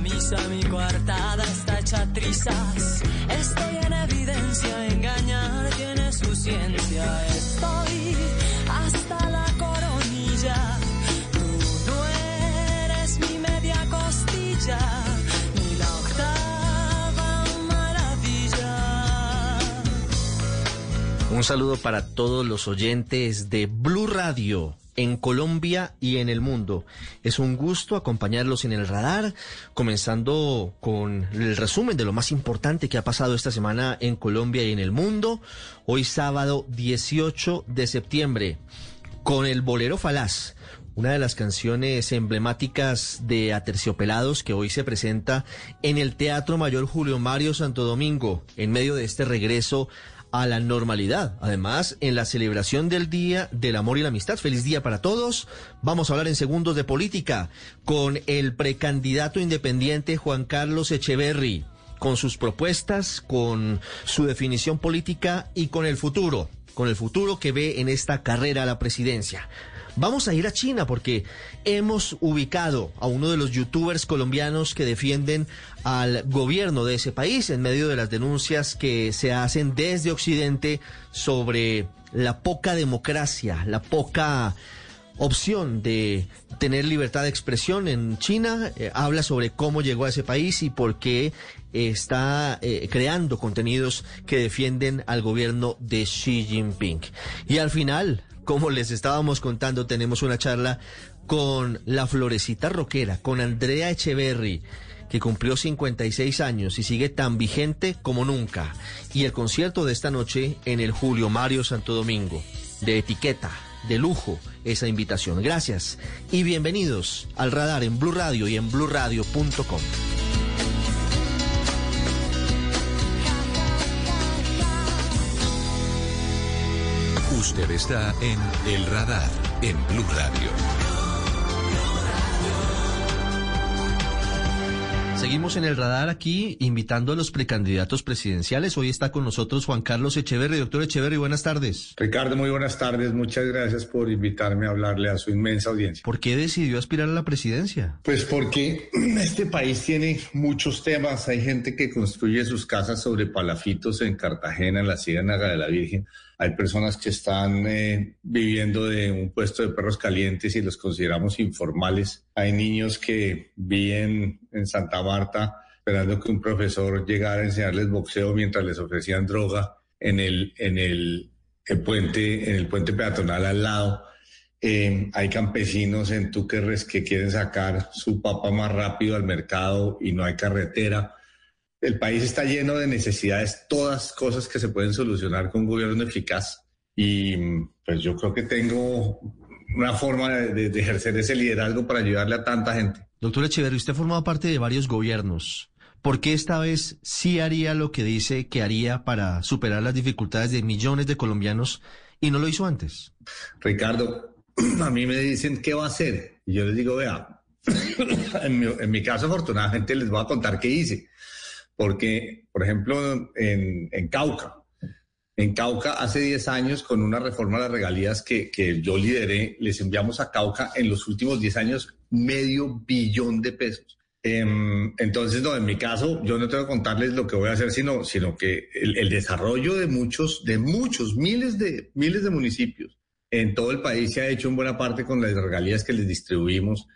camisa, mi coartada está hecha trizas. Estoy en evidencia, engañar tiene su ciencia. Estoy hasta la coronilla. Tú no eres mi media costilla. Un saludo para todos los oyentes de Blue Radio en Colombia y en el mundo. Es un gusto acompañarlos en el radar, comenzando con el resumen de lo más importante que ha pasado esta semana en Colombia y en el mundo. Hoy sábado 18 de septiembre, con el bolero falaz. Una de las canciones emblemáticas de Aterciopelados que hoy se presenta en el Teatro Mayor Julio Mario Santo Domingo, en medio de este regreso a la normalidad. Además, en la celebración del Día del Amor y la Amistad. Feliz día para todos. Vamos a hablar en segundos de política con el precandidato independiente Juan Carlos Echeverry, con sus propuestas, con su definición política y con el futuro, con el futuro que ve en esta carrera a la presidencia. Vamos a ir a China porque hemos ubicado a uno de los youtubers colombianos que defienden al gobierno de ese país en medio de las denuncias que se hacen desde Occidente sobre la poca democracia, la poca opción de tener libertad de expresión en China. Eh, habla sobre cómo llegó a ese país y por qué está eh, creando contenidos que defienden al gobierno de Xi Jinping. Y al final, como les estábamos contando, tenemos una charla con la florecita rockera, con Andrea Echeverry, que cumplió 56 años y sigue tan vigente como nunca. Y el concierto de esta noche en el Julio Mario Santo Domingo, de etiqueta, de lujo, esa invitación. Gracias y bienvenidos al radar en Blue Radio y en bluradio.com. Usted está en El Radar, en Blue Radio. Seguimos en el radar aquí invitando a los precandidatos presidenciales. Hoy está con nosotros Juan Carlos Echeverry. Doctor Echeverry, buenas tardes. Ricardo, muy buenas tardes. Muchas gracias por invitarme a hablarle a su inmensa audiencia. ¿Por qué decidió aspirar a la presidencia? Pues porque este país tiene muchos temas. Hay gente que construye sus casas sobre palafitos en Cartagena, en la Ciénaga de la Virgen. Hay personas que están eh, viviendo de un puesto de perros calientes y los consideramos informales. Hay niños que viven en Santa Marta esperando que un profesor llegara a enseñarles boxeo mientras les ofrecían droga en el, en el, puente, en el puente peatonal al lado. Eh, hay campesinos en Túquerres que quieren sacar su papa más rápido al mercado y no hay carretera el país está lleno de necesidades, todas cosas que se pueden solucionar con un gobierno eficaz. Y pues yo creo que tengo una forma de, ejercer ese liderazgo para ayudarle a tanta gente. Doctor Echeverri, usted ha formado parte de varios gobiernos. ¿Por qué esta vez sí haría lo que dice que haría para superar las dificultades de millones de colombianos y no lo hizo antes? Ricardo, a mí me dicen qué va a hacer. Y yo les digo, vea, en mi, en mi caso afortunadamente les voy a contar qué hice porque, por ejemplo, en, Cauca, en Cauca hace 10 años, con una reforma de las regalías que, yo lideré, les enviamos a Cauca en los últimos 10 años medio billón de pesos. Em, entonces, no, en mi caso, yo no tengo que contarles lo que voy a hacer, sino, sino que el, el, desarrollo de muchos, de muchos, miles de, miles de municipios en todo el país se ha hecho en buena parte con las regalías que les distribuimos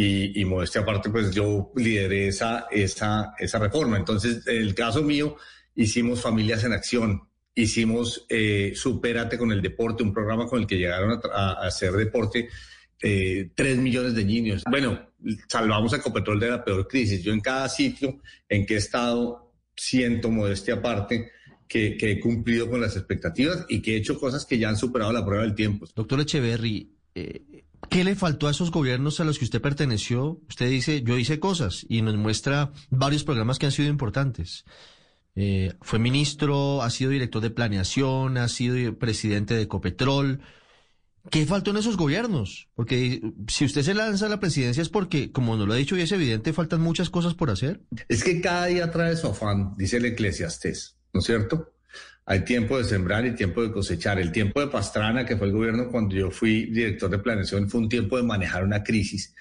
y, y modestia aparte, pues yo lideré esa, esa, esa reforma. Entonces, en el caso mío, hicimos Familias en Acción, hicimos eh, Supérate con el Deporte, un programa con el que llegaron a, hacer deporte eh, tres millones de niños. Bueno, salvamos a Ecopetrol de la peor crisis. Yo en cada sitio en que he estado, siento modestia aparte, que, que, he cumplido con las expectativas y que he hecho cosas que ya han superado la prueba del tiempo. Doctor Echeverry, eh, ¿Qué le faltó a esos gobiernos a los que usted perteneció? Usted dice, yo hice cosas y nos muestra varios programas que han sido importantes. Eh, fue ministro, ha sido director de planeación, ha sido presidente de Ecopetrol. ¿Qué faltó en esos gobiernos? Porque si usted se lanza a la presidencia es porque, como nos lo ha dicho y es evidente, faltan muchas cosas por hacer. Es que cada día trae su afán, dice el eclesiastés, ¿no es cierto? Hay tiempo de sembrar y tiempo de cosechar. El tiempo de Pastrana, que fue el gobierno cuando yo fui director de planeación, fue un tiempo de manejar una crisis.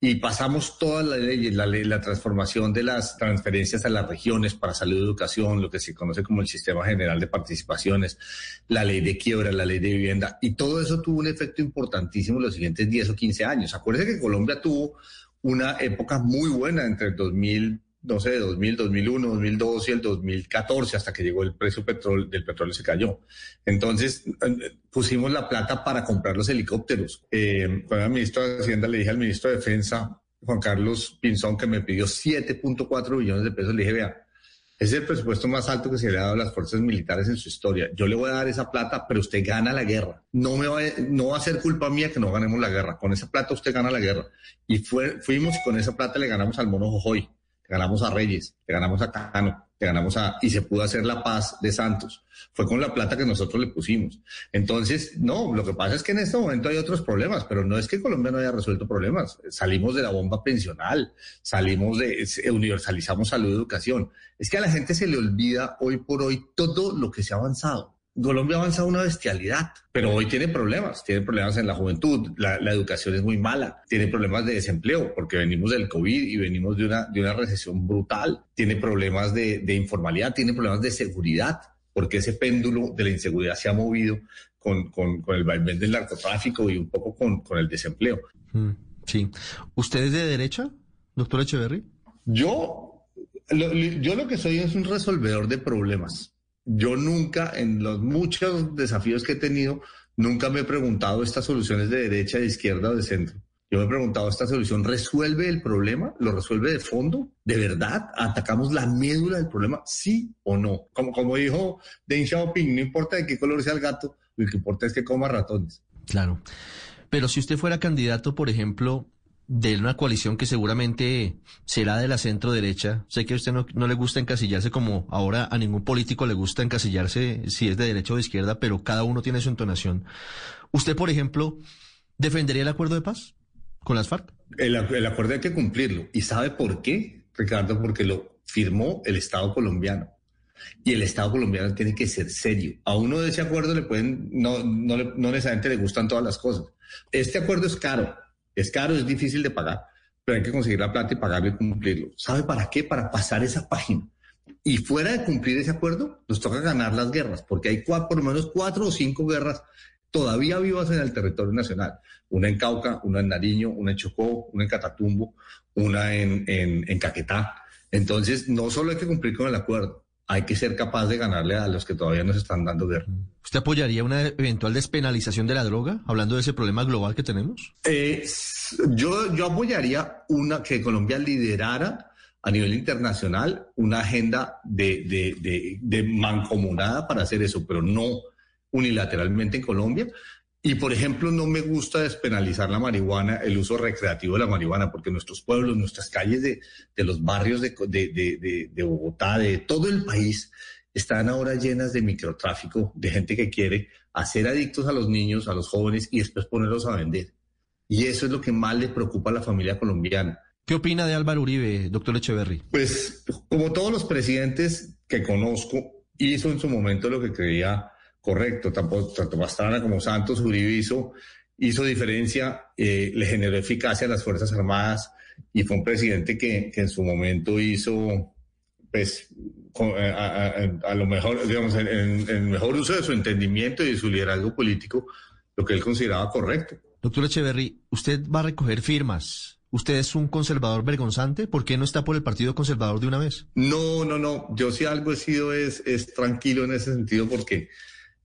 y pasamos todas las leyes, la, ley, la transformación de las transferencias a las regiones para salud y educación, lo que se conoce como el Sistema General de Participaciones, la ley de quiebra, la ley de vivienda, y todo eso tuvo un efecto importantísimo en los siguientes 10 o 15 años. Acuérdense que Colombia tuvo una época muy buena entre el 2000 no sé, 2000, 2001, 2002 y el 2014, hasta que llegó el precio petrol, del petróleo se cayó. Entonces, pusimos la plata para comprar los helicópteros. Eh, cuando era ministro de Hacienda, le dije al ministro de Defensa, Juan Carlos Pinzón, que me pidió 7.4 billones de pesos. Le dije, vea, es el presupuesto más alto que se le ha dado a las fuerzas militares en su historia. Yo le voy a dar esa plata, pero usted gana la guerra. No me va, no va a ser culpa mía que no ganemos la guerra. Con esa plata usted gana la guerra. Y fue, fuimos y con esa plata le ganamos al mono Jojoy ganamos a Reyes, le ganamos a Cano, le ganamos a... y se pudo hacer la paz de Santos. Fue con la plata que nosotros le pusimos. Entonces, no, lo que pasa es que en este momento hay otros problemas, pero no es que Colombia no haya resuelto problemas. Salimos de la bomba pensional, salimos de, universalizamos salud y educación. Es que a la gente se le olvida hoy por hoy todo lo que se ha avanzado. Colombia avanza una bestialidad, pero hoy tiene problemas, tiene problemas en la juventud, la, educación es muy mala, tiene problemas de desempleo porque venimos del COVID y venimos de una, de una recesión brutal, tiene problemas de, de informalidad, tiene problemas de seguridad, porque ese péndulo de la inseguridad se ha movido con, con, con el vaivén del narcotráfico y un poco con, con el desempleo. Mm, sí. ¿Usted es de derecha, doctor Echeverry? Yo, yo lo que soy es un resolvedor de problemas yo nunca, en los muchos desafíos que he tenido, nunca me he preguntado estas soluciones de derecha, de izquierda o de centro. Yo me he preguntado, ¿esta solución resuelve el problema? ¿Lo resuelve de fondo? ¿De verdad? ¿Atacamos la médula del problema? ¿Sí o no? Como, como dijo Deng Xiaoping, no importa de qué color sea el gato, lo que importa es que coma ratones. Claro. Pero si usted fuera candidato, por ejemplo, de una coalición que seguramente será de la centro derecha. Sé que a usted no, no, le gusta encasillarse como ahora a ningún político le gusta encasillarse si es de derecha o de izquierda, pero cada uno tiene su entonación. ¿Usted, por ejemplo, defendería el acuerdo de paz con las FARC? El, acuerdo hay que cumplirlo. ¿Y sabe por qué, Ricardo? Porque lo firmó el Estado colombiano. Y el Estado colombiano tiene que ser serio. A uno de ese acuerdo le pueden, no, no, no necesariamente le gustan todas las cosas. Este acuerdo es caro es caro, es difícil de pagar, pero hay que conseguir la plata y pagarlo y cumplirlo. ¿Sabe para qué? Para pasar esa página. Y fuera de cumplir ese acuerdo, nos toca ganar las guerras, porque hay por lo menos cuatro o cinco guerras todavía vivas en el territorio nacional. Una en Cauca, una en Nariño, una en Chocó, una en Catatumbo, una en, en, en Caquetá. Entonces, no solo hay que cumplir con el acuerdo, hay que ser capaz de ganarle a los que todavía nos están dando guerra. ¿Usted apoyaría una eventual despenalización de la droga, hablando de ese problema global que tenemos? Eh, yo, yo apoyaría una que Colombia liderara a nivel internacional una agenda de, de, de, de mancomunada para hacer eso, pero no unilateralmente en Colombia. Y, por ejemplo, no me gusta despenalizar la marihuana, el uso recreativo de la marihuana, porque nuestros pueblos, nuestras calles de, de los barrios de, de, de, Bogotá, de todo el país, están ahora llenas de microtráfico, de gente que quiere hacer adictos a los niños, a los jóvenes y después ponerlos a vender. Y eso es lo que más le preocupa a la familia colombiana. ¿Qué opina de Álvaro Uribe, doctor Echeverry? Pues, como todos los presidentes que conozco, hizo en su momento lo que creía correcto, tanto, tanto Pastrana como Santos, Uribe hizo, hizo diferencia, eh, le generó eficacia a las Fuerzas Armadas y fue un presidente que, que en su momento hizo, pues, eh, a, lo mejor, digamos, en, el mejor uso de su entendimiento y de su liderazgo político, lo que él consideraba correcto. Doctor Echeverry, usted va a recoger firmas. ¿Usted es un conservador vergonzante? ¿Por qué no está por el Partido Conservador de una vez? No, no, no. Yo sí algo he sido es, es tranquilo en ese sentido porque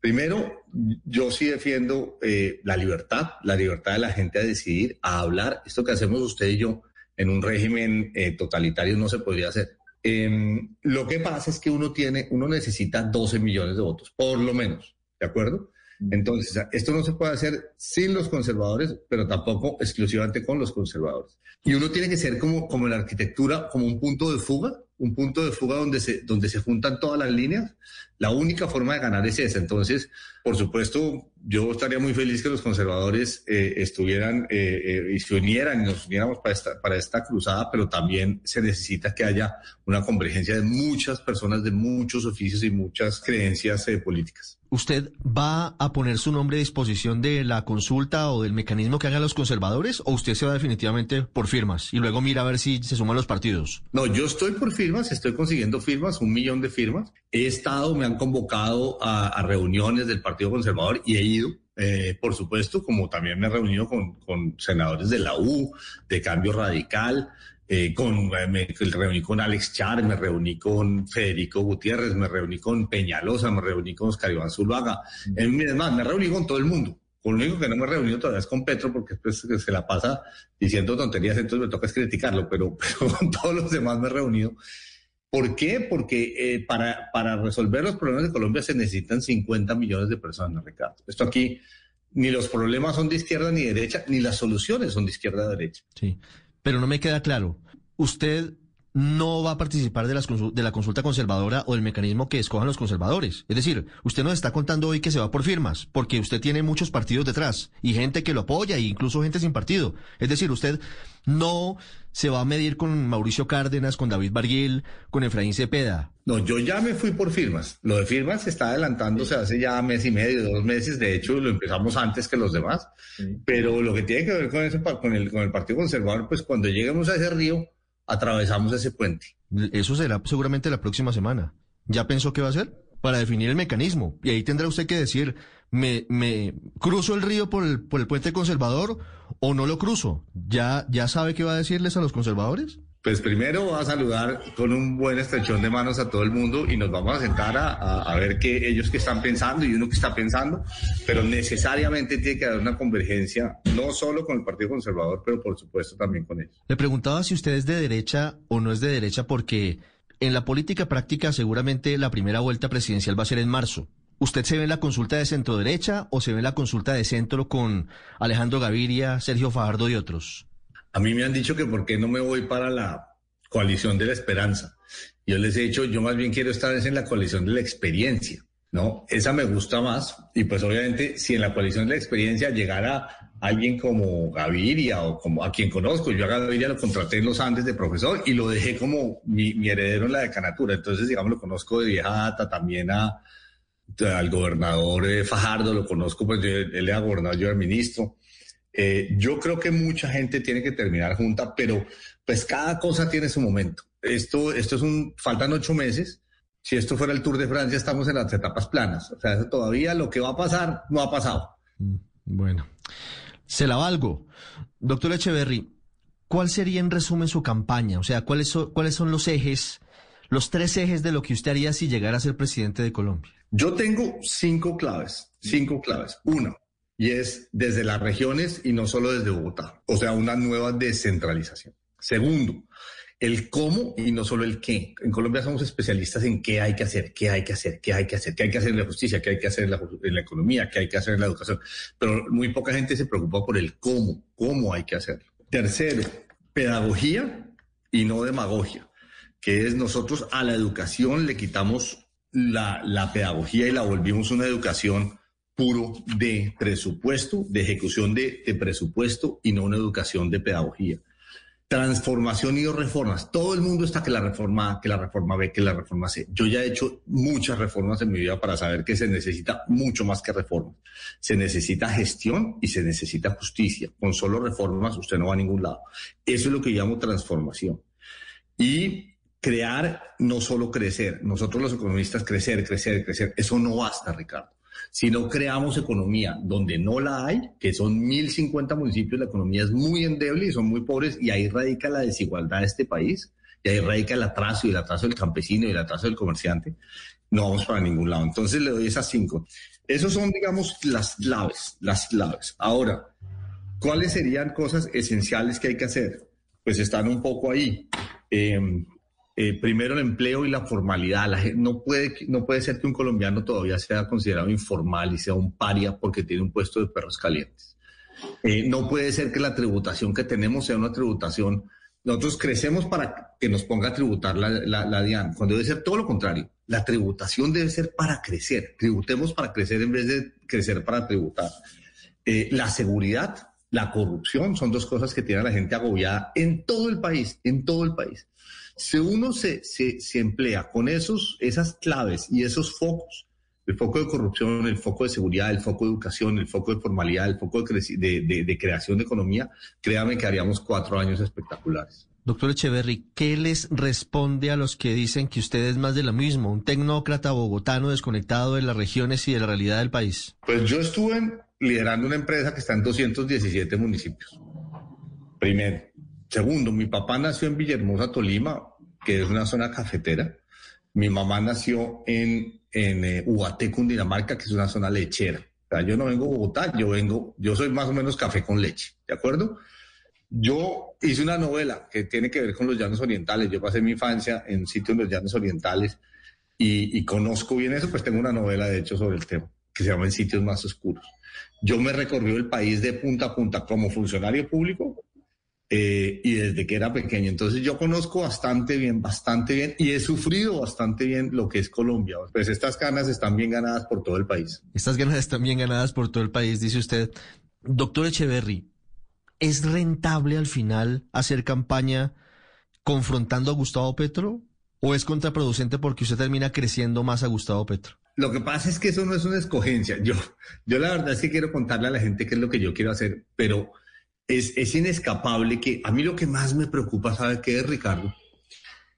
Primero, yo sí defiendo eh, la libertad, la libertad de la gente a decidir, a hablar. Esto que hacemos usted y yo en un régimen eh, totalitario no se podría hacer. Em, lo que pasa es que uno tiene, uno necesita 12 millones de votos, por lo menos, ¿de acuerdo? Entonces, esto no se puede hacer sin los conservadores, pero tampoco exclusivamente con los conservadores. Y uno tiene que ser como, como en la arquitectura, como un punto de fuga, un punto de fuga donde se, donde se juntan todas las líneas La única forma de ganar es esa. Entonces, por supuesto, yo estaría muy feliz que los conservadores eh, estuvieran eh, eh, y se unieran y nos uniéramos para esta, para esta cruzada, pero también se necesita que haya una convergencia de muchas personas, de muchos oficios y muchas creencias políticas. ¿Usted va a poner su nombre a disposición de la consulta o del mecanismo que hagan los conservadores o usted se va definitivamente por firmas y luego mira a ver si se suman los partidos? No, yo estoy por firmas, estoy consiguiendo firmas, un millón de firmas. He estado, me han convocado a, reuniones del Partido Conservador y he ido. Eh, por supuesto, como también me he reunido con, con senadores de la U, de Cambio Radical, eh, con, eh, me reuní con Alex Char, me reuní con Federico Gutiérrez, me reuní con Peñalosa, me reuní con Oscar Iván Zuluaga. Es más, me reuní con todo el mundo. Con lo único que no me he reunido todavía es con Petro, porque después se la pasa diciendo tonterías, entonces me toca es criticarlo, pero, pero con todos los demás me he reunido. ¿Por qué? Porque eh, para, para resolver los problemas de Colombia se necesitan 50 millones de personas, Ricardo. Esto aquí, ni los problemas son de izquierda ni derecha, ni las soluciones son de izquierda a derecha. Sí pero no me queda claro. ¿Usted no va a participar de, las de la consulta conservadora o del mecanismo que escojan los conservadores. Es decir, usted nos está contando hoy que se va por firmas, porque usted tiene muchos partidos detrás y gente que lo apoya e incluso gente sin partido. Es decir, usted no se va a medir con Mauricio Cárdenas, con David Barguil, con Efraín Cepeda. No, yo ya me fui por firmas. Lo de firmas se está adelantándose hace ya mes y medio, dos meses. De hecho, lo empezamos antes que los demás. Pero lo que tiene que ver con eso, con el, con el Partido Conservador, pues cuando lleguemos a ese río, atravesamos ese puente. Eso será seguramente la próxima semana. ¿Ya pensó qué va a hacer? Para definir el mecanismo. Y ahí tendrá usted que decir, ¿me, me cruzo el río por el, por el puente conservador o no lo cruzo? ¿Ya, ¿Ya sabe qué va a decirles a los conservadores? Pues primero va a saludar con un buen estrechón de manos a todo el mundo y nos vamos a sentar a, ver qué ellos que están pensando y uno que está pensando, pero necesariamente tiene que haber una convergencia, no solo con el Partido Conservador, pero por supuesto también con ellos. Le preguntaba si usted es de derecha o no es de derecha porque en la política práctica seguramente la primera vuelta presidencial va a ser en marzo. ¿Usted se ve en la consulta de centro derecha o se ve en la consulta de centro con Alejandro Gaviria, Sergio Fajardo y otros? A mí me han dicho que por qué no me voy para la coalición de la esperanza. Yo les he dicho, yo más bien quiero estar en la coalición de la experiencia, ¿no? Esa me gusta más. Y pues obviamente, si en la coalición de la experiencia llegara alguien como Gaviria o como a quien conozco, yo a Gaviria lo contraté en los Andes de profesor y lo dejé como mi, heredero en la decanatura. Entonces, digamos, lo conozco de vieja data también a, al gobernador eh, Fajardo, lo conozco, pues él era gobernador, yo era ministro. Eh, yo creo que mucha gente tiene que terminar junta, pero pues cada cosa tiene su momento. Esto, esto es un, faltan ocho meses. Si esto fuera el Tour de Francia, estamos en las etapas planas. O sea, todavía lo que va a pasar no ha pasado. Mm, bueno, se la valgo. Doctor Echeverry, ¿cuál sería en resumen su campaña? O sea, ¿cuáles son, cuáles son los ejes, los tres ejes de lo que usted haría si llegara a ser presidente de Colombia? Yo tengo cinco claves, cinco claves. Uno, y es desde las regiones y no solo desde Bogotá, o sea, una nueva descentralización. Segundo, el cómo y no solo el qué. En Colombia somos especialistas en qué hay que hacer, qué hay que hacer, qué hay que hacer, qué hay que hacer en la justicia, qué hay que hacer en la, economía, qué hay que hacer en la educación. Pero muy poca gente se preocupa por el cómo, cómo hay que hacerlo. Tercero, pedagogía y no demagogia, que es nosotros a la educación le quitamos la, la pedagogía y la volvimos una educación puro de presupuesto, de ejecución de, presupuesto y no una educación de pedagogía. Transformación y reformas. Todo el mundo está que la reforma, que la reforma B, que la reforma C. Yo ya he hecho muchas reformas en mi vida para saber que se necesita mucho más que reformas. Se necesita gestión y se necesita justicia. Con solo reformas usted no va a ningún lado. Eso es lo que llamo transformación. Y crear, no solo crecer. Nosotros los economistas crecer, crecer, crecer. Eso no basta, Ricardo. Si no creamos economía donde no la hay, que son 1.050 municipios, la economía es muy endeble y son muy pobres y ahí radica la desigualdad de este país y ahí radica el atraso y el atraso del campesino y el atraso del comerciante, no vamos para ningún lado. Entonces le doy esas cinco. Esos son, digamos, las claves, las claves. Ahora, ¿cuáles serían cosas esenciales que hay que hacer? Pues están un poco ahí. Eh, eh, primero el empleo y la formalidad. No, puede, no puede ser que un colombiano todavía sea considerado informal y sea un paria porque tiene un puesto de perros calientes. Eh, no puede ser que la tributación que tenemos sea una tributación nosotros crecemos para que nos ponga a tributar la, la, cuando debe ser todo lo contrario. La tributación debe ser para crecer. Tributemos para crecer en vez de crecer para tributar. Eh, la seguridad, la corrupción son dos cosas que tiene a la gente agobiada en todo el país, en todo el país. Si uno se, se, se emplea con esos, esas claves y esos focos, el foco de corrupción, el foco de seguridad, el foco de educación, el foco de formalidad, el foco de, de, de, de creación de economía, créame que haríamos cuatro años espectaculares. Doctor Echeverry, ¿qué les responde a los que dicen que usted es más de lo mismo, un tecnócrata bogotano desconectado de las regiones y de la realidad del país? Pues yo estuve liderando una empresa que está en 217 municipios. Primero. Segundo, mi papá nació en Villahermosa, Tolima, que es una zona cafetera. Mi mamá nació en, en eh, Ubaté, Cundinamarca, que es una zona lechera. O sea, yo no vengo de Bogotá, yo vengo, yo soy más o menos café con leche, ¿de acuerdo? Yo hice una novela que tiene que ver con los llanos orientales. Yo pasé mi infancia en sitios en los llanos orientales y, y conozco bien eso, pues tengo una novela, de hecho, sobre el tema, que se llama En sitios más oscuros. Yo me recorrí el país de punta a punta como funcionario público eh, y desde que era pequeño. Entonces yo conozco bastante bien, bastante bien y he sufrido bastante bien lo que es Colombia. Pues estas ganas están bien ganadas por todo el país. Estas ganas están bien ganadas por todo el país, dice usted. Doctor Echeverry, ¿es rentable al final hacer campaña confrontando a Gustavo Petro o es contraproducente porque usted termina creciendo más a Gustavo Petro? Lo que pasa es que eso no es una escogencia. Yo, yo la verdad es que quiero contarle a la gente qué es lo que yo quiero hacer, pero es, es inescapable que a mí lo que más me preocupa, ¿sabe qué es, Ricardo?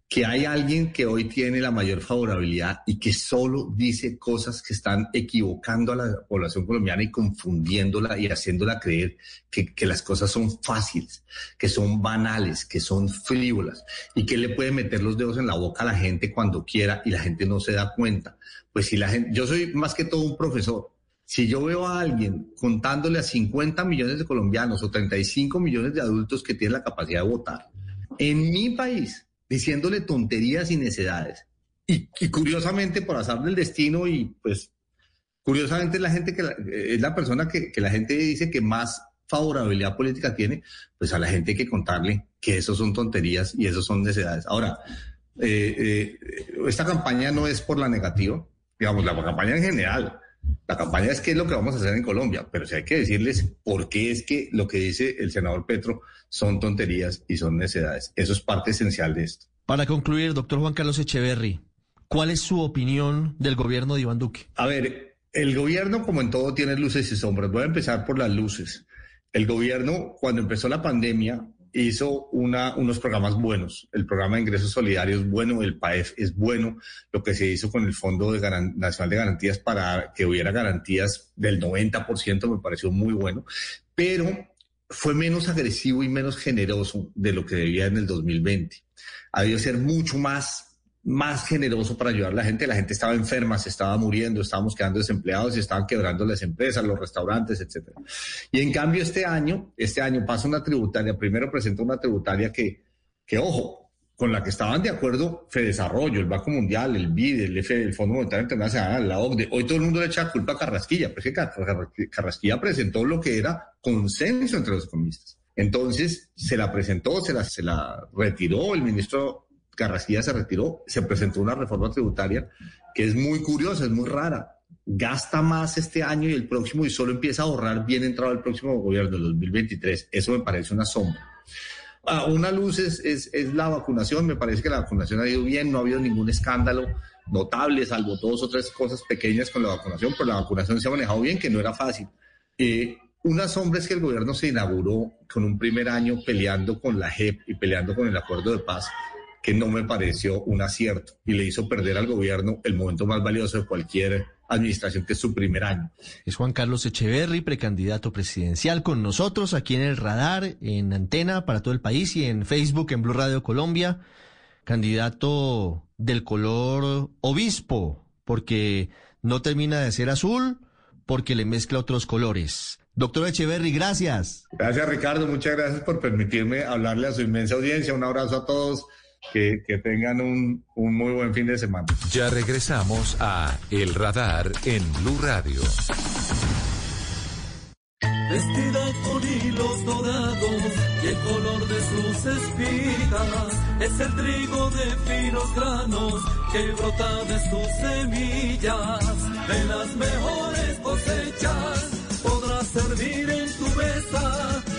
Que hay alguien que hoy tiene la mayor favorabilidad y que solo dice cosas que están equivocando a la población colombiana y confundiéndola y haciéndola creer que, que las cosas son fáciles, que son banales, que son frívolas y que le puede meter los dedos en la boca a la gente cuando quiera y la gente no se da cuenta. Pues si la gente, yo soy más que todo un profesor. Si yo veo a alguien contándole a 50 millones de colombianos o 35 millones de adultos que tienen la capacidad de votar, en mi país, diciéndole tonterías y necedades, y, curiosamente por azar del destino y pues curiosamente la gente que la, es la persona que, la gente dice que más favorabilidad política tiene, pues a la gente hay que contarle que eso son tonterías y eso son necedades. Ahora, eh, eh, esta campaña no es por la negativa, digamos, la campaña en general. La campaña es qué es lo que vamos a hacer en Colombia, pero si hay que decirles por qué es que lo que dice el senador Petro son tonterías y son necedades. Eso es parte esencial de esto. Para concluir, doctor Juan Carlos Echeverry, ¿cuál es su opinión del gobierno de Iván Duque? A ver, el gobierno, como en todo, tiene luces y sombras. Voy a empezar por las luces. El gobierno, cuando empezó la pandemia, hizo unos programas buenos. El programa de ingresos solidarios es bueno, el PAEF es bueno. Lo que se hizo con el Fondo Nacional de Garantías para que hubiera garantías del 90% me pareció muy bueno, pero fue menos agresivo y menos generoso de lo que debía en el 2020. Ha debido ser mucho más más generoso para ayudar a la gente. La gente estaba enferma, se estaba muriendo, estábamos quedando desempleados y estaban quebrando las empresas, los restaurantes, etcétera. Y en cambio este año, este año pasa una tributaria, primero presentó una tributaria que, que ojo, con la que estaban de acuerdo Fedesarrollo, el Banco Mundial, el BID, el, F, el Fondo Monetario Internacional, la OCDE. Hoy todo el mundo le echa culpa a Carrasquilla, pero es que Carrasquilla presentó lo que era consenso entre los economistas. Entonces se la presentó, se la, se la retiró el ministro Carrasquilla se retiró, se presentó una reforma tributaria que es muy curiosa, es muy rara. Gasta más este año y el próximo y solo empieza a ahorrar bien entrado el próximo gobierno, el 2023. Eso me parece una sombra. Ah, una luz es, la vacunación, me parece que la vacunación ha ido bien, no ha habido ningún escándalo notable, salvo dos o tres cosas pequeñas con la vacunación, pero la vacunación se ha manejado bien, que no era fácil. Eh, una sombra es que el gobierno se inauguró con un primer año peleando con la JEP y peleando con el acuerdo de paz que no me pareció un acierto y le hizo perder al gobierno el momento más valioso de cualquier administración, que es su primer año. Es Juan Carlos Echeverry, precandidato presidencial, con nosotros aquí en el radar, en antena para todo el país y en Facebook, en Blue Radio Colombia, candidato del color obispo, porque no termina de ser azul, porque le mezcla otros colores. Doctor Echeverry, gracias. Gracias, Ricardo. Muchas gracias por permitirme hablarle a su inmensa audiencia. Un abrazo a todos que, que tengan un, un, muy buen fin de semana. Ya regresamos a El Radar en Blue Radio. Vestida con hilos dorados, llegó color de sus espigas es el trigo de finos granos que brota de sus semillas. De las mejores cosechas podrás servir en tu mesa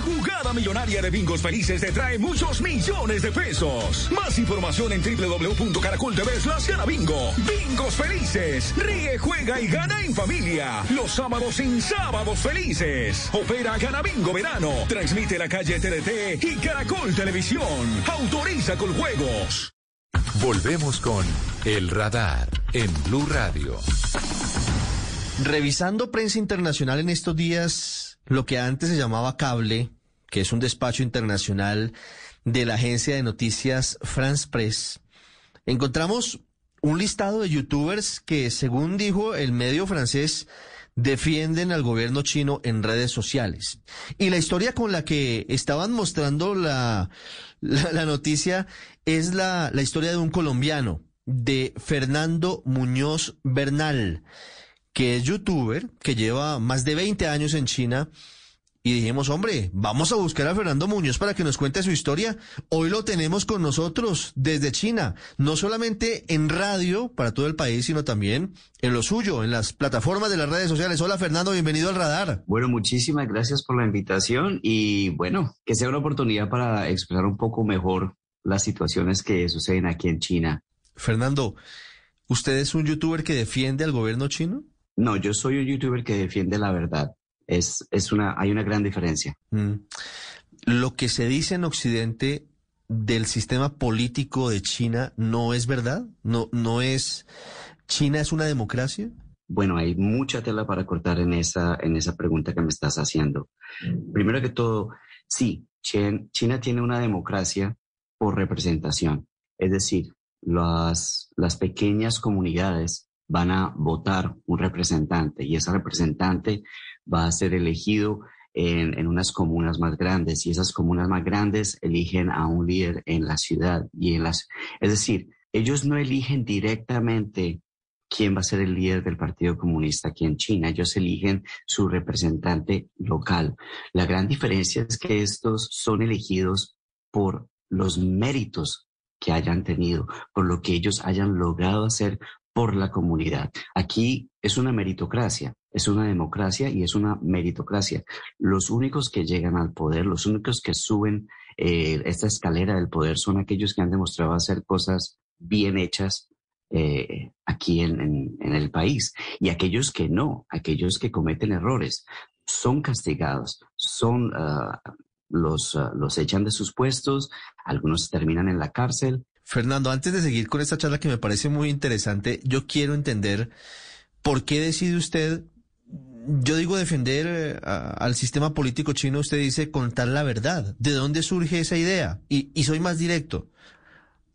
La jugada millonaria de Bingos Felices te trae muchos millones de pesos. Más información en www.caracol.tv slash bingo. Bingos Felices. Ríe, juega y gana en familia. Los sábados sin sábados felices. Opera Gana Bingo Verano. Transmite la calle TDT y Caracol Televisión. Autoriza con juegos. Volvemos con El Radar en Blue Radio. Revisando prensa internacional en estos días, lo que antes se llamaba cable, que es un despacho internacional de la agencia de noticias France Press, encontramos un listado de youtubers que, según dijo el medio francés, defienden al gobierno chino en redes sociales. Y la historia con la que estaban mostrando la, la, noticia es la, la historia de un colombiano, de Fernando Muñoz Bernal que es youtuber, que lleva más de 20 años en China. Y dijimos, hombre, vamos a buscar a Fernando Muñoz para que nos cuente su historia. Hoy lo tenemos con nosotros desde China, no solamente en radio para todo el país, sino también en lo suyo, en las plataformas de las redes sociales. Hola Fernando, bienvenido al radar. Bueno, muchísimas gracias por la invitación y bueno, que sea una oportunidad para expresar un poco mejor las situaciones que suceden aquí en China. Fernando, ¿usted es un youtuber que defiende al gobierno chino? No, yo soy un youtuber que defiende la verdad. Es, es una, hay una gran diferencia. Mm. Lo que se dice en Occidente del sistema político de China no es verdad, no, no es. China es una democracia. Bueno, hay mucha tela para cortar en esa, en esa pregunta que me estás haciendo. Primero que todo, sí, China tiene una democracia por representación. Es decir, las, las pequeñas comunidades van a votar un representante y ese representante va a ser elegido en, en, unas comunas más grandes y esas comunas más grandes eligen a un líder en la ciudad y en las, es decir, ellos no eligen directamente quién va a ser el líder del Partido Comunista aquí en China. Ellos eligen su representante local. La gran diferencia es que estos son elegidos por los méritos que hayan tenido, por lo que ellos hayan logrado hacer por la comunidad. Aquí es una meritocracia, es una democracia y es una meritocracia. Los únicos que llegan al poder, los únicos que suben eh, esta escalera del poder son aquellos que han demostrado hacer cosas bien hechas eh, aquí en, el país. Y aquellos que no, aquellos que cometen errores, son castigados, son... Uh, los, uh, los echan de sus puestos, algunos terminan en la cárcel, Fernando, antes de seguir con esta charla que me parece muy interesante, yo quiero entender por qué decide usted, yo digo defender eh, al sistema político chino, usted dice contar la verdad. ¿De dónde surge esa idea? Y, y soy más directo.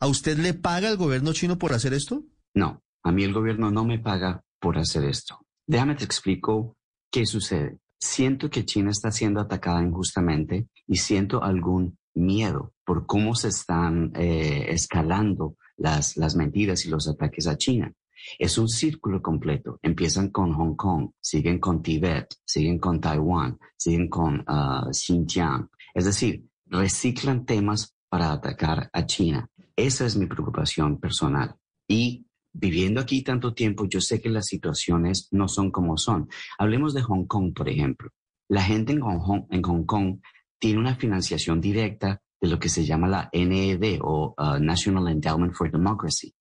¿A usted le paga el gobierno chino por hacer esto? No, a mí el gobierno no me paga por hacer esto. Déjame te explico qué sucede. Siento que China está siendo atacada injustamente y siento algún miedo por cómo se están eh, escalando las, las mentiras y los ataques a China. Es un círculo completo. Empiezan con Hong Kong, siguen con Tibet, siguen con Taiwán, siguen con uh, Xinjiang. Es decir, reciclan temas para atacar a China. Esa es mi preocupación personal. Y viviendo aquí tanto tiempo, yo sé que las situaciones no son como son. Hablemos de Hong Kong, por ejemplo. La gente en Hong en Hong Kong tiene una financiación directa de lo que se llama la NED o uh, National Endowment for Democracy.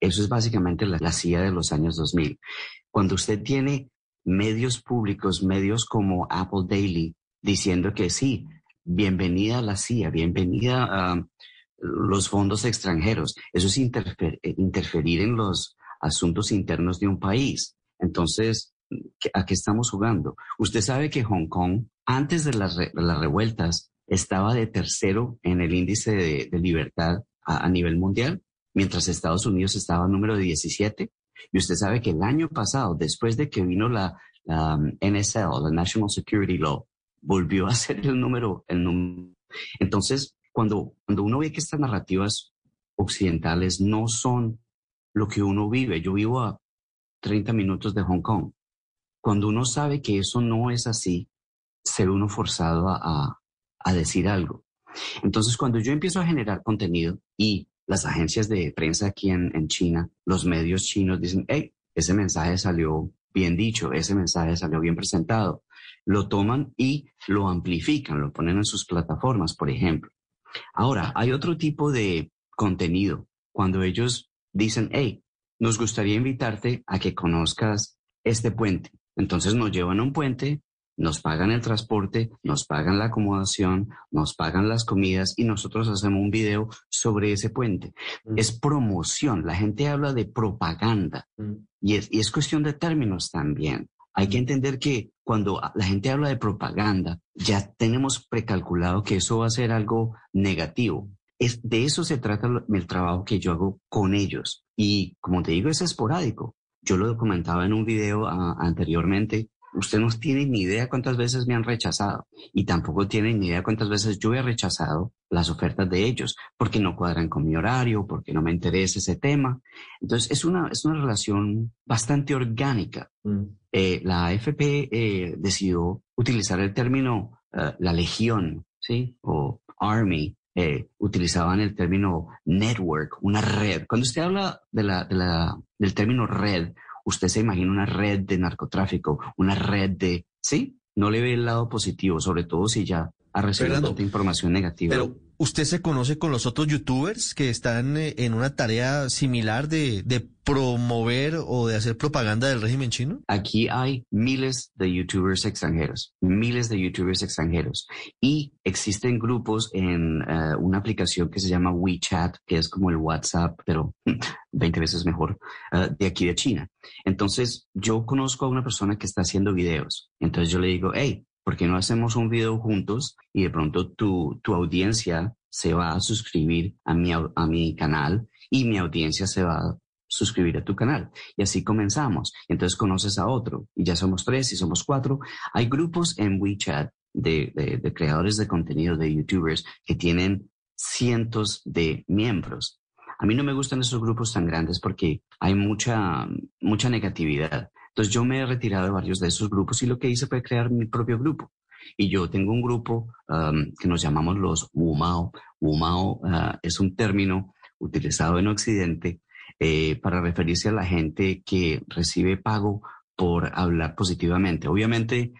Eso es básicamente la, CIA de los años 2000. Cuando usted tiene medios públicos, medios como Apple Daily, diciendo que sí, bienvenida a la CIA, bienvenida a los fondos extranjeros, eso es interfer interferir en los asuntos internos de un país. Entonces, ¿a qué estamos jugando? Usted sabe que Hong Kong, antes de las, re las revueltas, estaba de tercero en el índice de, de libertad a, a, nivel mundial, mientras Estados Unidos estaba número 17. Y usted sabe que el año pasado, después de que vino la, la um, NSL, la National Security Law, volvió a ser el número, el número. Entonces, cuando, cuando uno ve que estas narrativas occidentales no son lo que uno vive, yo vivo a 30 minutos de Hong Kong, cuando uno sabe que eso no es así, se ve uno forzado a, a decir algo. Entonces, cuando yo empiezo a generar contenido y las agencias de prensa aquí en, en China, los medios chinos dicen, hey, ese mensaje salió bien dicho, ese mensaje salió bien presentado, lo toman y lo amplifican, lo ponen en sus plataformas, por ejemplo. Ahora, hay otro tipo de contenido cuando ellos dicen, hey, nos gustaría invitarte a que conozcas este puente. Entonces nos llevan a un puente, nos pagan el transporte, nos pagan la acomodación, nos pagan las comidas y nosotros hacemos un video sobre ese puente. Mm. Es promoción, la gente habla de propaganda Mm. y es, y es cuestión de términos también. Hay que entender que cuando la gente habla de propaganda, ya tenemos precalculado que eso va a ser algo negativo. Es, de eso se trata el trabajo que yo hago con ellos. Y como te digo, es esporádico. Yo lo comentaba en un video ah, anteriormente. Usted no tiene ni idea cuántas veces me han rechazado y tampoco tiene ni idea cuántas veces yo he rechazado las ofertas de ellos porque no cuadran con mi horario, porque no me interesa ese tema. Entonces es una, es una relación bastante orgánica. Mm. Eh, la AFP eh, decidió utilizar el término eh, la legión, ¿sí? O army. Eh, utilizaban el término network, una red. Cuando usted habla de la, de la, del término red, usted se imagina una red de narcotráfico, una red de, ¿sí? No le ve el lado positivo, sobre todo si ya ha recibido tanta información negativa. Pero usted se conoce con los otros youtubers que están eh, en una tarea similar de, promover o de hacer propaganda del régimen chino. Aquí hay miles de youtubers extranjeros, miles de youtubers extranjeros. Y existen grupos en eh, una aplicación que se llama WeChat, que es como el WhatsApp, pero 20 veces mejor, eh, de aquí de China. Entonces, yo conozco a una persona que está haciendo videos. Entonces yo le digo, hey, ¿por qué no hacemos un video juntos? Y de pronto tu, tu audiencia se va a suscribir a mi, a mi canal y mi audiencia se va a suscribir a tu canal. Y así comenzamos. Entonces conoces a otro y ya somos tres y somos cuatro. Hay grupos en WeChat de, de- de creadores de contenido, de YouTubers, que tienen cientos de miembros. A mí no me gustan esos grupos tan grandes porque hay mucha, mucha negatividad. Entonces yo me he retirado de varios de esos grupos y lo que hice fue crear mi propio grupo. Y yo tengo un grupo um, que nos llamamos los Wumao. Wumao ah, es un término utilizado en Occidente eh, para referirse a la gente que recibe pago por hablar positivamente. Obviamente,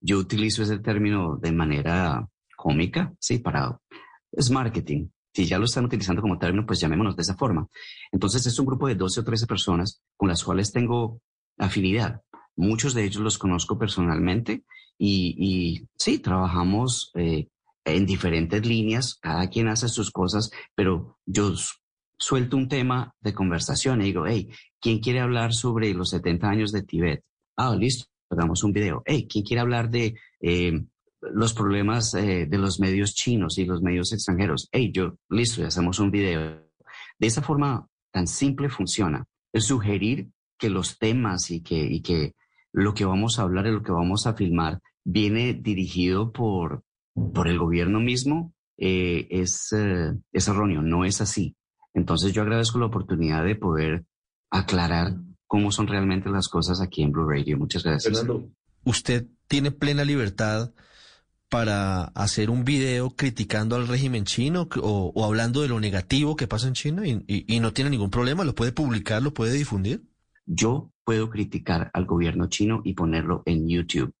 yo utilizo ese término de manera cómica, sí, para es marketing. Si ya lo están utilizando como término, pues llamémonos de esa forma. Entonces, es un grupo de 12 o 13 personas con las cuales tengo afinidad. Muchos de ellos los conozco personalmente y, sí, trabajamos eh, en diferentes líneas, cada quien hace sus cosas, pero yo suelto un tema de conversación y digo, hey, ¿quién quiere hablar sobre los 70 años de Tibet? Ah, listo, hagamos un video. Hey, ¿quién quiere hablar de eh, los problemas eh, de los medios chinos y los medios extranjeros? Hey, yo, listo, y hacemos un video. De esa forma tan simple funciona. Es sugerir que los temas y que, y que lo que vamos a hablar y lo que vamos a filmar viene dirigido por, por el gobierno mismo, eh, es, eh, es erróneo, no es así. Entonces yo agradezco la oportunidad de poder aclarar cómo son realmente las cosas aquí en Blue Radio. Muchas gracias. Fernando, usted tiene plena libertad para hacer un video criticando al régimen chino o, o hablando de lo negativo que pasa en China y, y- y no tiene ningún problema, lo puede publicar, lo puede difundir. Yo puedo criticar al gobierno chino y ponerlo en YouTube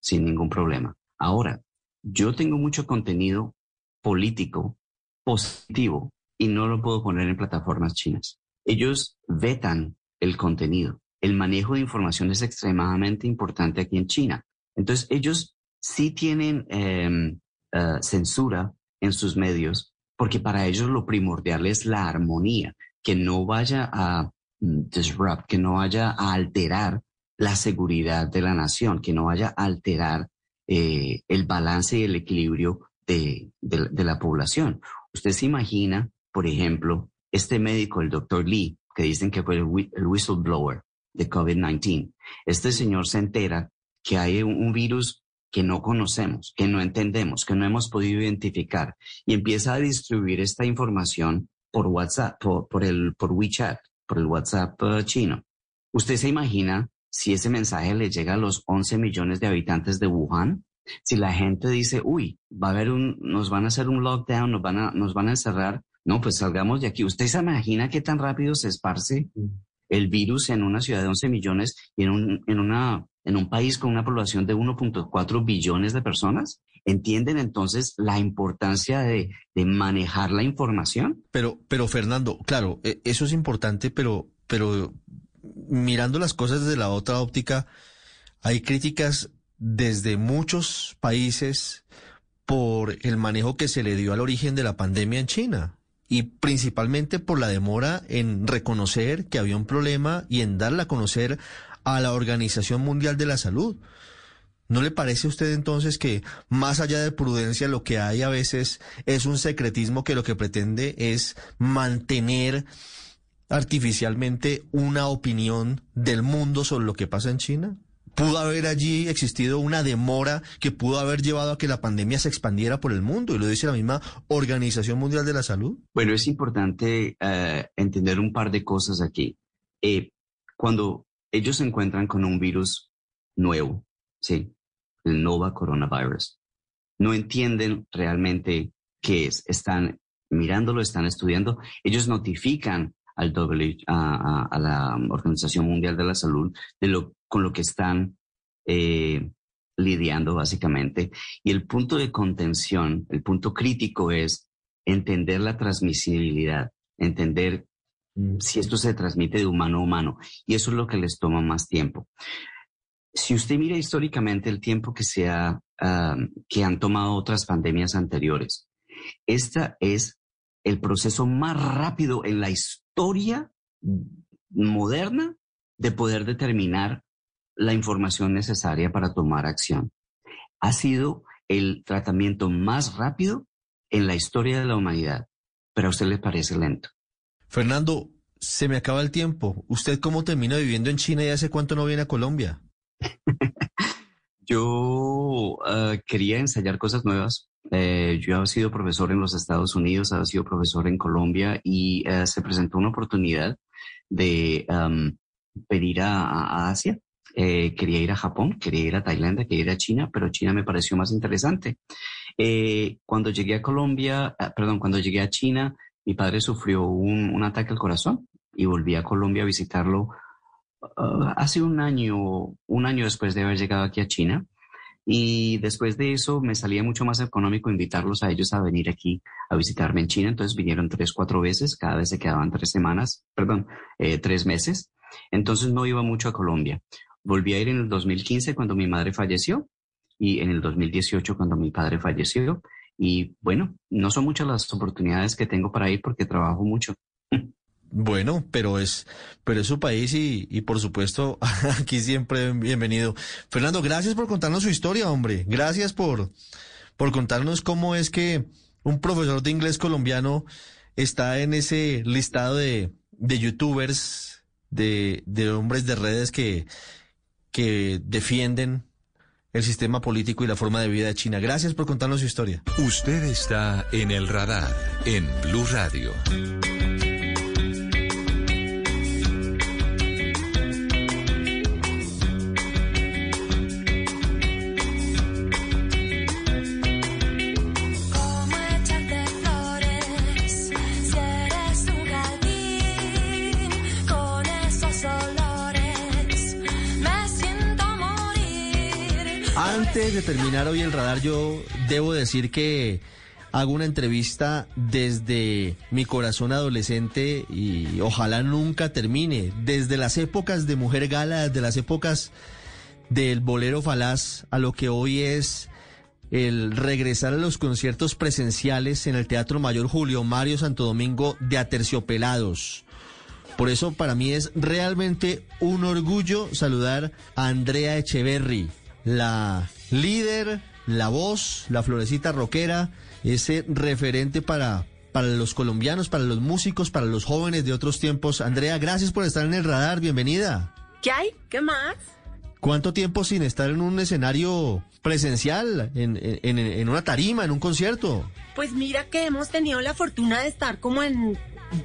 sin ningún problema. Ahora, yo tengo mucho contenido político positivo y no lo puedo poner en plataformas chinas. Ellos vetan el contenido. El manejo de información es extremadamente importante aquí en China. Entonces, ellos sí tienen eh, eh, censura en sus medios porque para ellos lo primordial es la armonía, que no vaya a disrupt, que no vaya a alterar la seguridad de la nación, que no vaya a alterar eh, el balance y el equilibrio de, de- la población. Usted se imagina, por ejemplo, este médico, el doctor Lee, que dicen que fue el, whi- el whistleblower de COVID-19. Este señor se entera que hay un, un virus que no conocemos, que no entendemos, que no hemos podido identificar y empieza a distribuir esta información por WhatsApp, por, el, por WeChat, por el WhatsApp eh, chino. ¿Usted se imagina si ese mensaje le llega a los 11 millones de habitantes de Wuhan? Si la gente dice, uy, va a haber un, nos van a hacer un lockdown, nos van a, nos van a encerrar, no, pues salgamos de aquí. ¿Usted se imagina qué tan rápido se esparce el virus en una ciudad de 11 millones y en un, en una, en un país con una población de 1.4 billones de personas? ¿Entienden entonces la importancia de, de, manejar la información? Pero, pero Fernando, claro, e, eso es importante, pero, pero mirando las cosas desde la otra óptica, hay críticas desde muchos países por el manejo que se le dio al origen de la pandemia en China y principalmente por la demora en reconocer que había un problema y en darla a conocer a la Organización Mundial de la Salud. ¿No le parece a usted entonces que más allá de prudencia lo que hay a veces es un secretismo que lo que pretende es mantener artificialmente una opinión del mundo sobre lo que pasa en China? ¿Pudo haber allí existido una demora que pudo haber llevado a que la pandemia se expandiera por el mundo? Y lo dice la misma Organización Mundial de la Salud. Bueno, es importante eh, entender un par de cosas aquí. Eh, cuando ellos se encuentran con un virus nuevo, ¿sí? El Nova Coronavirus. No entienden realmente qué es. Están mirándolo, están estudiando. Ellos notifican al a, la Organización Mundial de la Salud de lo, con lo que están eh, lidiando básicamente. Y el punto de contención, el punto crítico es entender la transmisibilidad, entender mm. si esto se transmite de humano a humano. Y eso es lo que les toma más tiempo si usted mira históricamente el tiempo que, se que han tomado otras pandemias anteriores, esta es el proceso más rápido en la historia moderna de poder determinar la información necesaria para tomar acción. Ha sido el tratamiento más rápido en la historia de la humanidad, pero a usted le parece lento. Fernando, se me acaba el tiempo. ¿Usted cómo termina viviendo en China y hace cuánto no viene a Colombia? yo ah, quería ensayar cosas nuevas. Eh, yo he sido profesor en los Estados Unidos, he sido profesor en Colombia y eh, se presentó una oportunidad de pedir a, Asia. Eh, quería ir a Japón, quería ir a Tailandia, quería ir a China, pero China me pareció más interesante. cuando llegué a Colombia, ah, perdón, cuando llegué a China, mi padre sufrió un, un ataque al corazón y volví a Colombia a visitarlo Ah, hace un año, un año después de haber llegado aquí a China. Y después de eso me salía mucho más económico invitarlos a ellos a venir aquí a visitarme en China. Entonces vinieron tres, cuatro veces, cada vez se quedaban tres semanas, perdón, eh, tres meses. Entonces no iba mucho a Colombia. Volví a ir en el 2015 cuando mi madre falleció y en el 2018 cuando mi padre falleció. Y bueno, no son muchas las oportunidades que tengo para ir porque trabajo mucho. Bueno, pero es, pero es su país y, y por supuesto aquí siempre bienvenido. Fernando, gracias por contarnos su historia, hombre. Gracias por, por contarnos cómo es que un profesor de inglés colombiano está en ese listado de, de youtubers, de, de hombres de redes que, que defienden el sistema político y la forma de vida de China. Gracias por contarnos su historia. Usted está en el radar en Blue Radio. Antes de terminar hoy el radar, yo debo decir que hago una entrevista desde mi corazón adolescente y ojalá nunca termine. Desde las épocas de Mujer Gala, desde las épocas del bolero falaz a lo que hoy es el regresar a los conciertos presenciales en el Teatro Mayor Julio Mario Santo Domingo de Aterciopelados. Por eso para mí es realmente un orgullo saludar a Andrea Echeverry, la líder, la voz, la florecita rockera, ese referente para, para los colombianos, para los músicos, para los jóvenes de otros tiempos. Andrea, gracias por estar en el radar, bienvenida. ¿Qué hay? ¿Qué más? ¿Cuánto tiempo sin estar en un escenario presencial, en, en, en una tarima, en un concierto. Pues mira que hemos tenido la fortuna de estar como en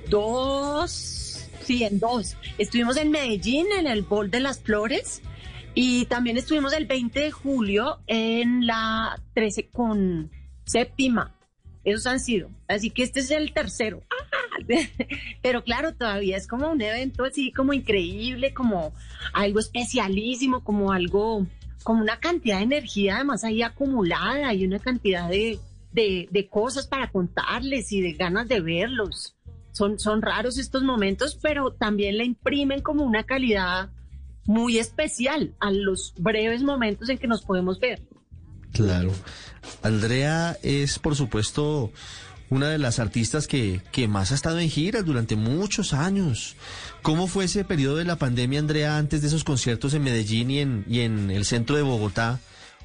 dos, sí, en dos. Estuvimos en Medellín, en el Bol de las Flores, y también estuvimos el 20 de julio en la 13 con séptima. Esos han sido. Así que este es el tercero. Pero claro, todavía es como un evento así como increíble, como algo especialísimo, como algo, como una cantidad de energía además ahí acumulada y una cantidad de, de, cosas para contarles y de ganas de verlos. Son, son raros estos momentos, pero también le imprimen como una calidad muy especial a los breves momentos en que nos podemos ver. Claro. Andrea es, por supuesto, una de las artistas que, que, más ha estado en giras durante muchos años. ¿Cómo fue ese periodo de la pandemia, Andrea, antes de esos conciertos en Medellín y en, y en el centro de Bogotá,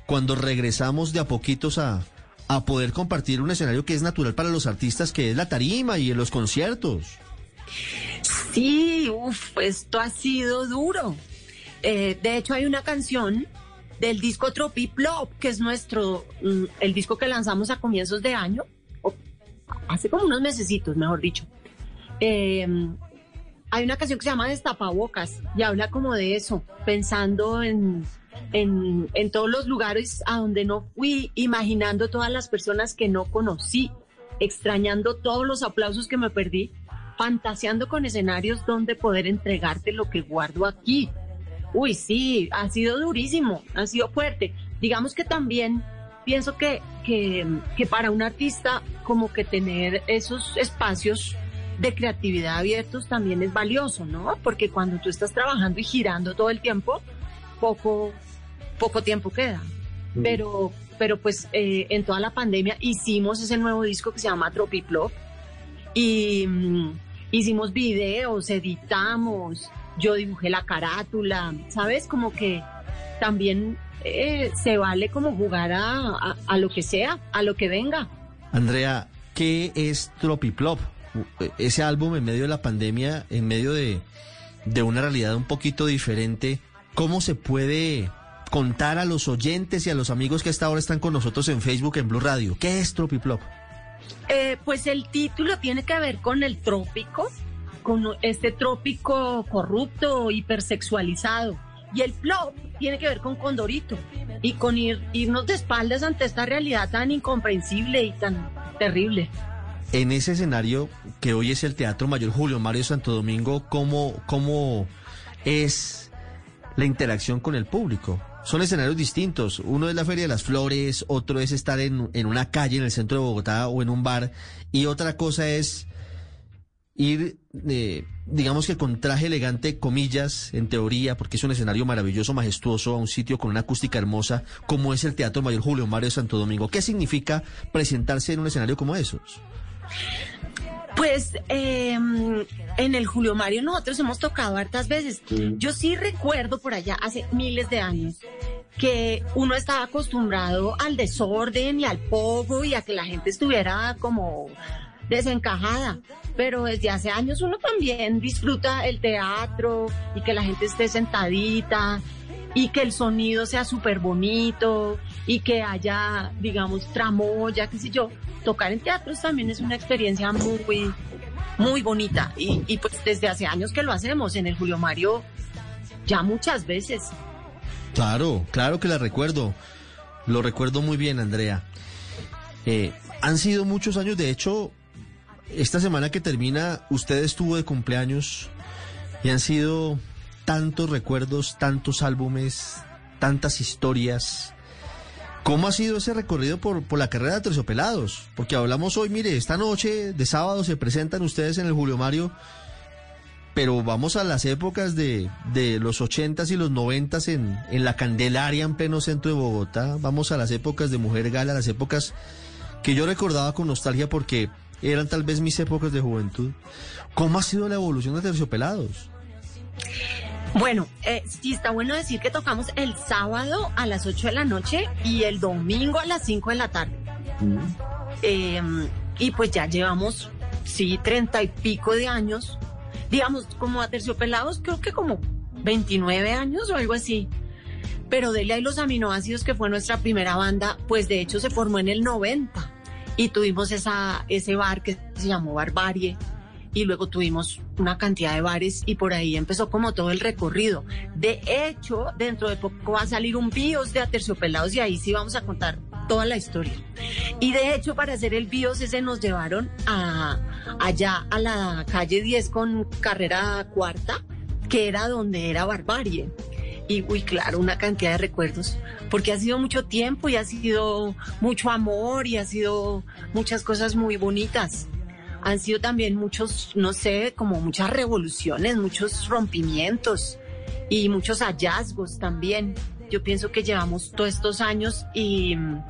cuando regresamos de a poquitos a, a poder compartir un escenario que es natural para los artistas, que es la tarima y en los conciertos? Sí, uff, esto ha sido duro. Eh, de hecho, hay una canción del disco Tropiplop, que es nuestro, mm, el disco que lanzamos a comienzos de año, hace como unos mesecitos, mejor dicho. Em, hay una canción que se llama Destapabocas y habla como de eso, pensando en, en, en todos los lugares a donde no fui, imaginando todas las personas que no conocí, extrañando todos los aplausos que me perdí, fantaseando con escenarios donde poder entregarte lo que guardo aquí. Uy, sí, ha sido durísimo, ha sido fuerte. Digamos que también pienso que, que, que para un artista como que tener esos espacios de creatividad abiertos también es valioso, ¿no? Porque cuando tú estás trabajando y girando todo el tiempo, poco, poco tiempo queda. Mm. Pero, pero pues eh, en toda la pandemia hicimos ese nuevo disco que se llama Tropiplop y mm, hicimos videos, editamos, yo dibujé la carátula, ¿sabes? Como que también eh, se vale como jugar a, a, lo que sea, a lo que venga. Andrea, ¿qué es Tropiplop? Ese álbum en medio de la pandemia, en medio de, de una realidad un poquito diferente, ¿cómo se puede contar a los oyentes y a los amigos que hasta ahora están con nosotros en Facebook, en Blue Radio? ¿Qué es Tropiplop? Eh, pues el título tiene que ver con el trópico, con este trópico corrupto, hipersexualizado. Y el plop tiene que ver con Condorito y con ir, irnos de espaldas ante esta realidad tan incomprensible y tan terrible. En ese escenario que hoy es el Teatro Mayor Julio Mario Santo Domingo, ¿cómo, cómo es la interacción con el público? Son escenarios distintos. Uno es la Feria de las Flores, otro es estar en, en una calle en el centro de Bogotá o en un bar, y otra cosa es ir, eh, digamos que con traje elegante, comillas, en teoría, porque es un escenario maravilloso, majestuoso, a un sitio con una acústica hermosa, como es el Teatro Mayor Julio Mario de Santo Domingo. ¿Qué significa presentarse en un escenario como esos? Pues em, en el Julio Mario nosotros hemos tocado hartas veces. Yo sí recuerdo por allá hace miles de años que uno estaba acostumbrado al desorden y al poco y a que la gente estuviera como desencajada, pero desde hace años uno también disfruta el teatro y que la gente esté sentadita y que el sonido sea súper bonito y que haya, digamos, tramoya, qué sé yo. Tocar en teatros también es una experiencia muy, muy bonita y, y pues desde hace años que lo hacemos en el Julio Mario ya muchas veces. Claro, claro que la recuerdo. Lo recuerdo muy bien, Andrea. Eh, han sido muchos años, de hecho, esta semana que termina, usted estuvo de cumpleaños y han sido tantos recuerdos, tantos álbumes, tantas historias. ¿Cómo ha sido ese recorrido por, la carrera de Terciopelados? Porque hablamos hoy, mire, esta noche de sábado se presentan ustedes en el Julio Mario, pero vamos a las épocas de, de los ochentas y los noventas en, en la Candelaria, en pleno centro de Bogotá. Vamos a las épocas de Mujer Gala, las épocas que yo recordaba con nostalgia porque eran tal vez mis épocas de juventud. ¿Cómo ha sido la evolución de Terciopelados? Bueno, eh, sí está bueno decir que tocamos el sábado a las 8 de la noche y el domingo a las 5 de la tarde. Mm. Em, y pues ya llevamos, sí, treinta y pico de años. Digamos, como a Terciopelados, creo que como 29 años o algo así. Pero Delia y los aminoácidos, que fue nuestra primera banda, pues de hecho se formó en el 90 y tuvimos esa, ese bar que se llamó Barbarie y luego tuvimos una cantidad de bares y por ahí empezó como todo el recorrido. De hecho, dentro de poco va a salir un BIOS de Aterciopelados y ahí sí vamos a contar toda la historia. Y de hecho, para hacer el BIOS ese nos llevaron a, allá a la calle 10 con carrera cuarta, que era donde era Barbarie. Y, uy, claro, una cantidad de recuerdos, porque ha sido mucho tiempo y ha sido mucho amor y ha sido muchas cosas muy bonitas. Han sido también muchos, no sé, como muchas revoluciones, muchos rompimientos y muchos hallazgos también. Yo pienso que llevamos todos estos años y mm,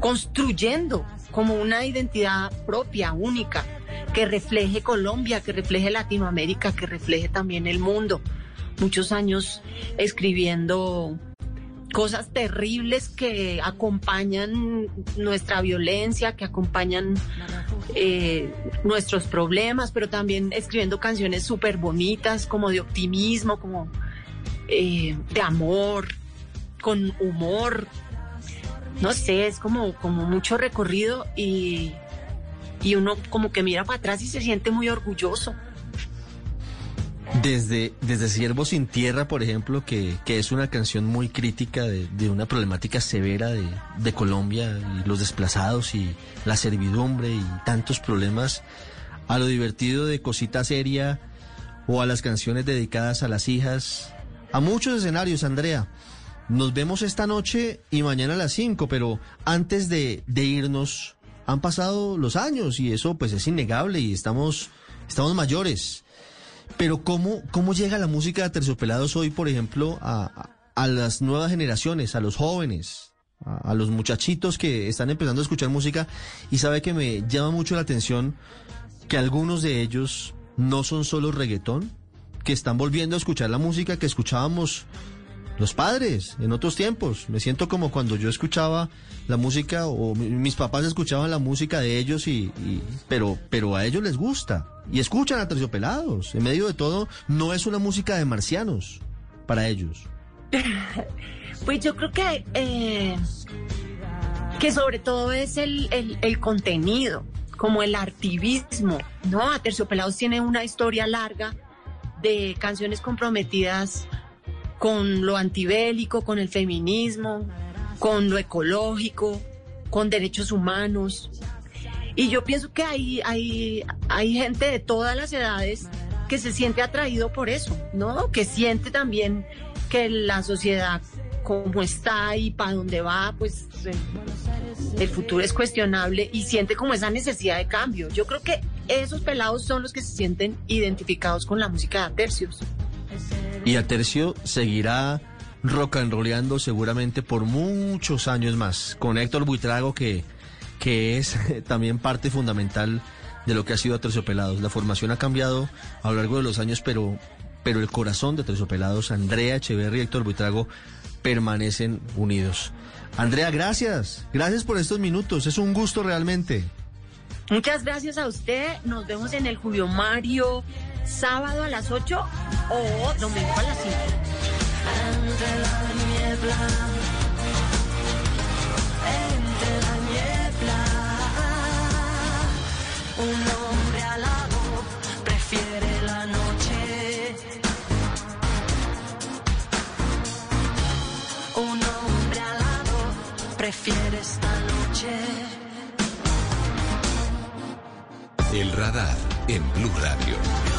construyendo como una identidad propia, única, que refleje Colombia, que refleje Latinoamérica, que refleje también el mundo muchos años escribiendo cosas terribles que acompañan nuestra violencia, que acompañan eh, nuestros problemas, pero también escribiendo canciones súper bonitas, como de optimismo, como eh, de amor, con humor. No sé, es como, como mucho recorrido y, y uno como que mira para atrás y se siente muy orgulloso. Desde, desde Siervo sin Tierra, por ejemplo, que, que es una canción muy crítica de, de una problemática severa de, de, Colombia y los desplazados y la servidumbre y tantos problemas, a lo divertido de Cosita Seria o a las canciones dedicadas a las hijas, a muchos escenarios, Andrea. Nos vemos esta noche y mañana a las 5, pero antes de, de irnos, han pasado los años y eso pues es innegable y estamos, estamos mayores. Pero ¿cómo, cómo llega la música de Terciopelados hoy, por ejemplo, a, las nuevas generaciones, a los jóvenes, a, los muchachitos que están empezando a escuchar música? Y sabe que me llama mucho la atención que algunos de ellos no son solo reggaetón, que están volviendo a escuchar la música que escuchábamos los padres en otros tiempos. Me siento como cuando yo escuchaba la música o mis papás escuchaban la música de ellos y pero pero a ellos les gusta y escuchan a Terciopelados. En medio de todo, no es una música de marcianos para ellos. Pues yo creo que, eh, que sobre todo es el, el, contenido, como el artivismo, ¿no? Terciopelados tiene una historia larga de canciones comprometidas con lo antibélico, con el feminismo, con lo ecológico, con derechos humanos. Y yo pienso que hay, hay, hay gente de todas las edades que se siente atraído por eso, ¿no? Que siente también que la sociedad como está y para dónde va, pues el futuro es cuestionable y siente como esa necesidad de cambio. Yo creo que esos pelados son los que se sienten identificados con la música de tercios. Y Atercio seguirá rock and rollando seguramente por muchos años más, con Héctor Buitrago que, que es también parte fundamental de lo que ha sido Aterciopelados. La formación ha cambiado a lo largo de los años, pero, pero el corazón de Aterciopelados, Andrea Echeverri y Héctor Buitrago, permanecen unidos. Andrea, gracias. Gracias por estos minutos. Es un gusto realmente. Muchas gracias a usted. Nos vemos en el Julio Mario sábado a las 8 o domingo a las 5. Entre la niebla, entre prefiere esta noche. El radar en Blue Radio.